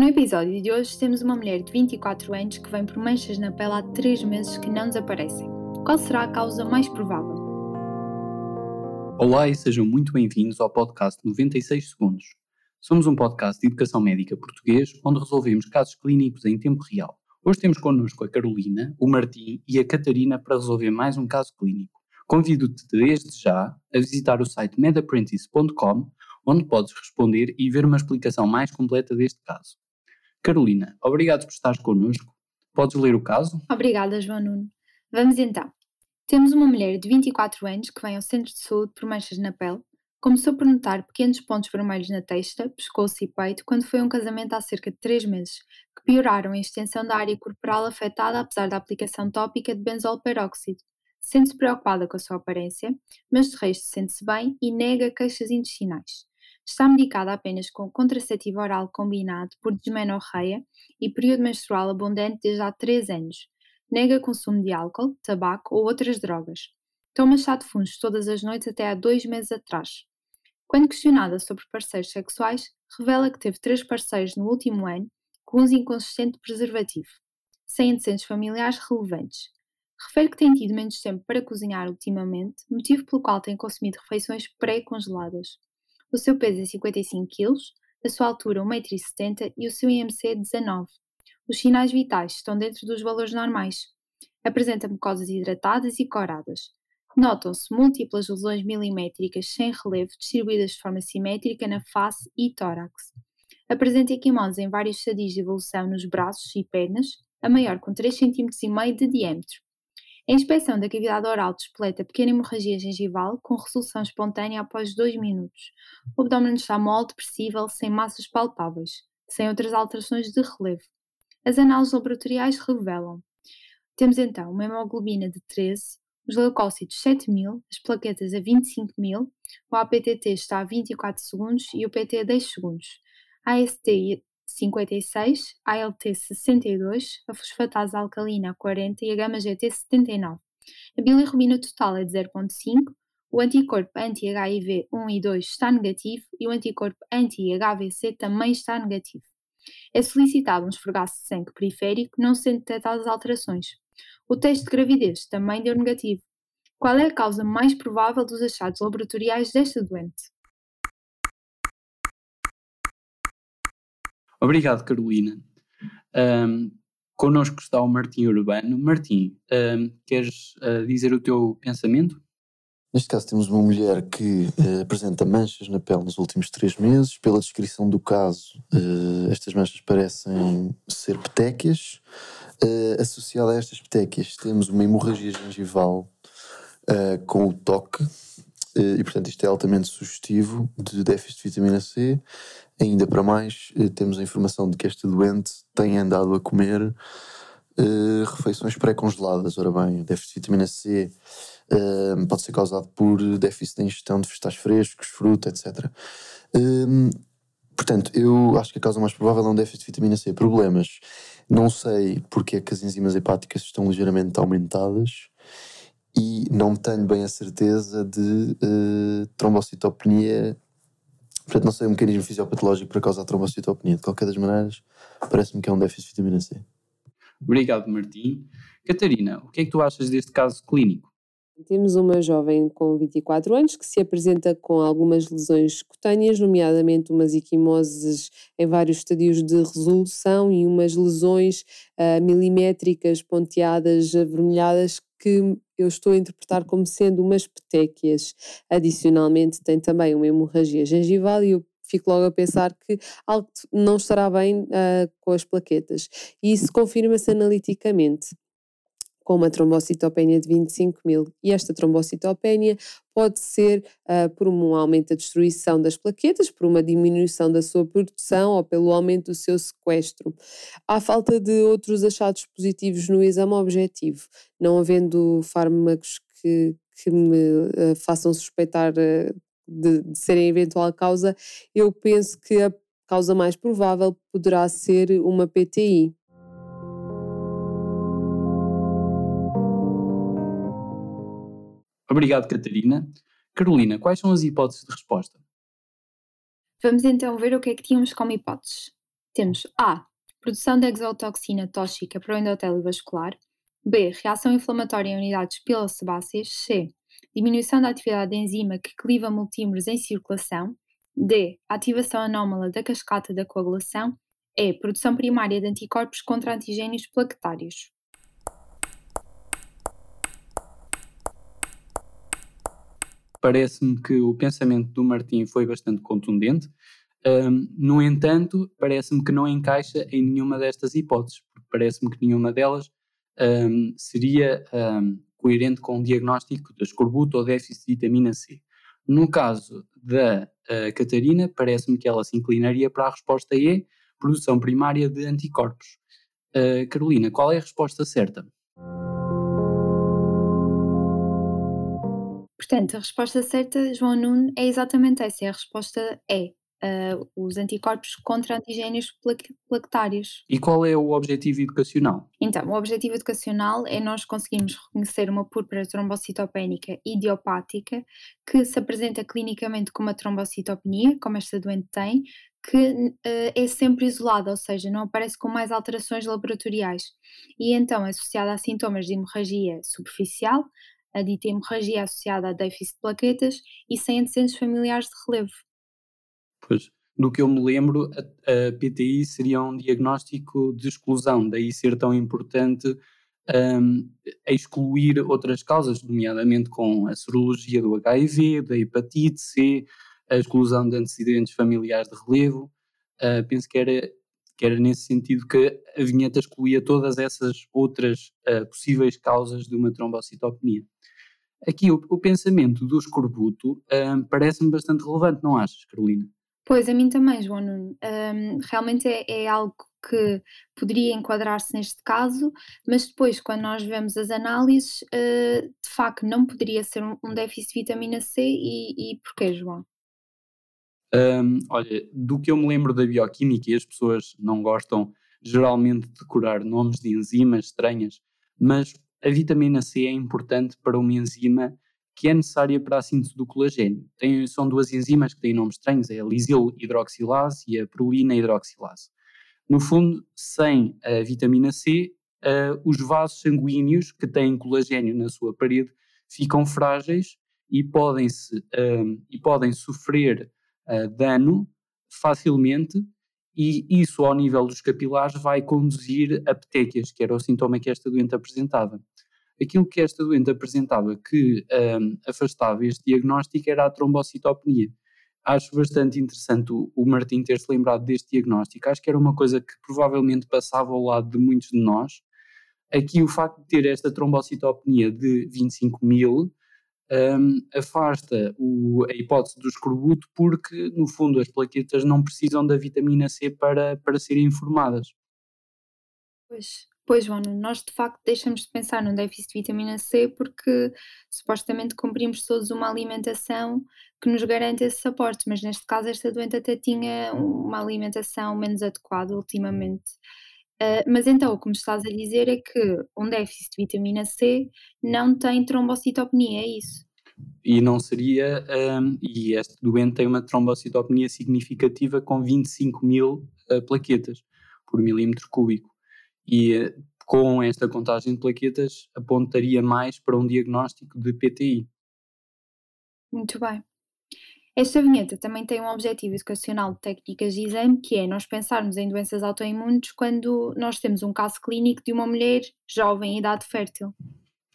No episódio de hoje temos uma mulher de 24 anos que vem por manchas na pele há 3 meses que não desaparecem. Qual será a causa mais provável? Olá e sejam muito bem-vindos ao podcast 96 Segundos. Somos um podcast de educação médica português onde resolvemos casos clínicos em tempo real. Hoje temos connosco a Carolina, o Martim e a Catarina para resolver mais um caso clínico. Convido-te desde já a visitar o site medapprentice.com onde podes responder e ver uma explicação mais completa deste caso. Carolina, obrigado por estares connosco. Podes ler o caso? Obrigada, João Nuno. Vamos então. Temos uma mulher de 24 anos que vem ao centro de saúde por manchas na pele. Começou por notar pequenos pontos vermelhos na testa, pescoço e peito quando foi a um casamento há cerca de 3 meses, que pioraram a extensão da área corporal afetada apesar da aplicação tópica de benzol peróxido. Sente-se preocupada com a sua aparência, mas de resto sente-se bem e nega queixas intestinais. Está medicada apenas com contraceptivo oral combinado por desmenorreia e período menstrual abundante desde há 3 anos. Nega consumo de álcool, tabaco ou outras drogas. Toma chá de fungos todas as noites até há dois meses atrás. Quando questionada sobre parceiros sexuais, revela que teve três parceiros no último ano com uso inconsistente de preservativo, sem antecedentes familiares relevantes. Refere que tem tido menos tempo para cozinhar ultimamente, motivo pelo qual tem consumido refeições pré-congeladas. O seu peso é 55 kg, a sua altura 1,70m e o seu IMC 19. Os sinais vitais estão dentro dos valores normais. Apresenta mucosas hidratadas e coradas. Notam-se múltiplas lesões milimétricas sem relevo distribuídas de forma simétrica na face e tórax. Apresenta equimose em vários estadios de evolução nos braços e pernas, a maior com 3,5 cm de diâmetro. A inspeção da cavidade oral despleta pequena hemorragia gengival com resolução espontânea após 2 minutos. O abdômen está mole, depressível, sem massas palpáveis, sem outras alterações de relevo. As análises laboratoriais revelam. Temos então uma hemoglobina de 13, os leucócitos 7000, as plaquetas a 25000, o APTT está a 24 segundos e o PT a 10 segundos. A AST 56, ALT 62, a fosfatase alcalina 40 e a gama-GT 79. A bilirrubina total é de 0,5, o anticorpo anti-HIV 1 e 2 está negativo e o anticorpo anti-HVC também está negativo. É solicitado um esfregaço de sangue periférico, não sendo detectadas alterações. O teste de gravidez também deu negativo. Qual é a causa mais provável dos achados laboratoriais desta doente? Obrigado, Carolina. Um, connosco está o Martim Urbano. Martim, um, queres uh, dizer o teu pensamento? Neste caso temos uma mulher que uh, apresenta manchas na pele nos últimos três meses. Pela descrição do caso, uh, estas manchas parecem ser petequias. Uh, associada a estas petequias temos uma hemorragia gengival com o toque. E portanto isto é altamente sugestivo de déficit de vitamina C. Ainda para mais, eh, temos a informação de que esta doente tem andado a comer uh, refeições pré-congeladas. Ora bem, o déficit de vitamina C uh, pode ser causado por déficit de ingestão de vegetais frescos, fruta, etc. Uh, portanto, eu acho que a causa mais provável é um déficit de vitamina C. Problemas. Não sei porque é que as enzimas hepáticas estão ligeiramente aumentadas e não tenho bem a certeza de trombocitopenia Portanto, não sei o mecanismo fisiopatológico para causar trombocitopenia. De qualquer das maneiras, parece-me que é um déficit de vitamina C. Obrigado, Martim. Catarina, o que é que tu achas deste caso clínico? Temos uma jovem com 24 anos que se apresenta com algumas lesões cutâneas, nomeadamente umas equimoses em vários estadios de resolução e umas lesões uh, milimétricas, ponteadas, avermelhadas, que eu estou a interpretar como sendo umas petequias. Adicionalmente, tem também uma hemorragia gengival e eu fico logo a pensar que algo não estará bem uh, com as plaquetas. E isso confirma-se analiticamente com uma trombocitopenia de 25 mil. E esta trombocitopenia pode ser uh, por um aumento da destruição das plaquetas, por uma diminuição da sua produção ou pelo aumento do seu sequestro. Há falta de outros achados positivos no exame objetivo, não havendo fármacos que, que me uh, façam suspeitar uh, de, de serem eventual causa, eu penso que a causa mais provável poderá ser uma PTI. Obrigado, Catarina. Carolina, quais são as hipóteses de resposta? Vamos então ver o que é que tínhamos como hipóteses. temos A. Produção de exotoxina tóxica para o endotélio vascular. B. Reação inflamatória em unidades pilosebáceas. C. Diminuição da atividade da enzima que cliva multímeros em circulação. D. Ativação anómala da cascata da coagulação. E. Produção primária de anticorpos contra antigênios plaquetários. Parece-me que o pensamento do Martim foi bastante contundente. Um, no entanto, parece-me que não encaixa em nenhuma destas hipóteses, porque parece-me que nenhuma delas um, seria um, coerente com o diagnóstico de escorbuto ou déficit de vitamina C. No caso da uh, Catarina, parece-me que ela se inclinaria para a resposta E, produção primária de anticorpos. Uh, Carolina, qual é a resposta certa? Portanto, a resposta certa, João Nuno, é exatamente essa, é a resposta é uh, os anticorpos contra antigénios plaquetários. E qual é o objetivo educacional? Então, o objetivo educacional é nós conseguirmos reconhecer uma púrpura trombocitopénica idiopática que se apresenta clinicamente como uma trombocitopenia, como esta doente tem, que uh, é sempre isolada, ou seja, não aparece com mais alterações laboratoriais. E então é associada a sintomas de hemorragia superficial, a dita hemorragia associada a déficit de plaquetas e sem antecedentes familiares de relevo. Pois, do que eu me lembro, a, a, PTI seria um diagnóstico de exclusão, daí ser tão importante um, excluir outras causas, nomeadamente com a serologia do HIV, da hepatite C, a exclusão de antecedentes familiares de relevo. Uh, penso que era, que era nesse sentido que a vinheta excluía todas essas outras uh, possíveis causas de uma trombocitopenia. Aqui o, o pensamento do escorbuto um, parece-me bastante relevante, não achas, Carolina? Pois, a mim também, João Nuno. Um, realmente é, é, algo que poderia enquadrar-se neste caso, mas depois, quando nós vemos as análises, uh, de facto não poderia ser um, um déficit de vitamina C e, e porquê, João? Um, olha, do que eu me lembro da bioquímica, e as pessoas não gostam geralmente de decorar nomes de enzimas estranhas, mas a vitamina C é importante para uma enzima que é necessária para a síntese do colagênio. Tem, são duas enzimas que têm nomes estranhos, é a lisil hidroxilase e a prolina hidroxilase. No fundo, sem a vitamina C, uh, os vasos sanguíneos que têm colagênio na sua parede ficam frágeis e podem, -se, uh, e podem sofrer dano facilmente e isso ao nível dos capilares vai conduzir a petequias, que era o sintoma que esta doente apresentava aquilo que esta doente apresentava que um, afastava este diagnóstico era a trombocitopenia. Acho bastante interessante o, o Martim ter-se lembrado deste diagnóstico. Acho que era uma coisa que provavelmente passava ao lado de muitos de nós. Aqui o facto de ter esta trombocitopenia de 25 mil um, afasta o, a hipótese do escorbuto porque, no fundo, as plaquetas não precisam da vitamina C para, para serem formadas. Pois, Pois, João, nós de facto deixamos de pensar no déficit de vitamina C porque supostamente cumprimos todos uma alimentação que nos garante esse aporte, mas neste caso esta doente até tinha uma alimentação menos adequada ultimamente. Uh, mas então, o que me estás a dizer é que um déficit de vitamina C não tem trombocitopenia, é isso? E não seria, um, e este doente tem uma trombocitopenia significativa com 25 mil uh, plaquetas por milímetro cúbico e eh, com esta contagem de plaquetas apontaria mais para um diagnóstico de PTI. Muito bem. Esta vinheta também tem um objetivo educacional de técnicas de exame, que é nós pensarmos em doenças autoimunes quando nós temos um caso clínico de uma mulher jovem em idade fértil.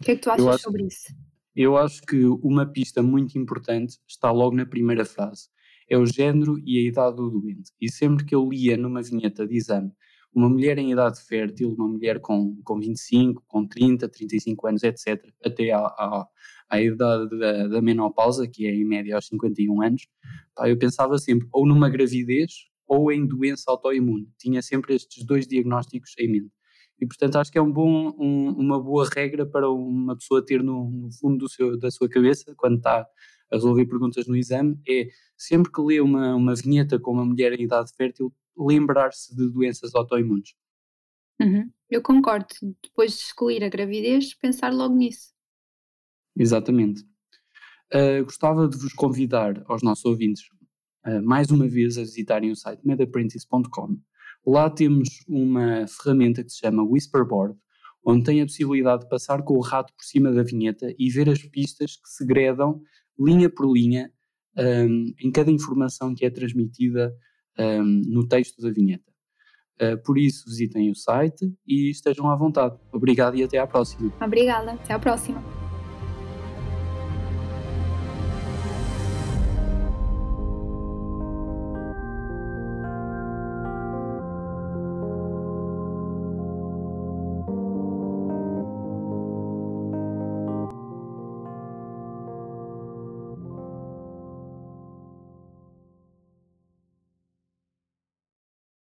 O que é que tu achas acho, sobre isso? Eu acho que uma pista muito importante está logo na primeira frase. É o género e a idade do doente. E sempre que eu lia numa vinheta de exame uma mulher em idade fértil, uma mulher com, com 25, com 30, 35 anos, etc., até à, à, à idade da, da, menopausa, que é em média aos 51 anos, pá, eu pensava sempre ou numa gravidez ou em doença autoimune. Tinha sempre estes dois diagnósticos em mente. E, portanto, acho que é um bom, um, uma boa regra para uma pessoa ter no, no fundo seu, da sua cabeça, quando está a resolver perguntas no exame, é sempre que lê uma, uma vinheta com uma mulher em idade fértil, lembrar-se de doenças autoimunes. Uhum. Eu concordo. Depois de excluir a gravidez, pensar logo nisso. Exatamente. Uh, gostava de vos convidar aos nossos ouvintes uh, mais uma vez a visitarem o site medaprentis.com, Lá temos uma ferramenta que se chama Whisperboard, onde tem a possibilidade de passar com o rato por cima da vinheta e ver as pistas que segredam linha por linha um, em cada informação que é transmitida um, no texto da vinheta. Uh, por isso, visitem o site e estejam à vontade. Obrigado e até à próxima. Obrigada, até à próxima.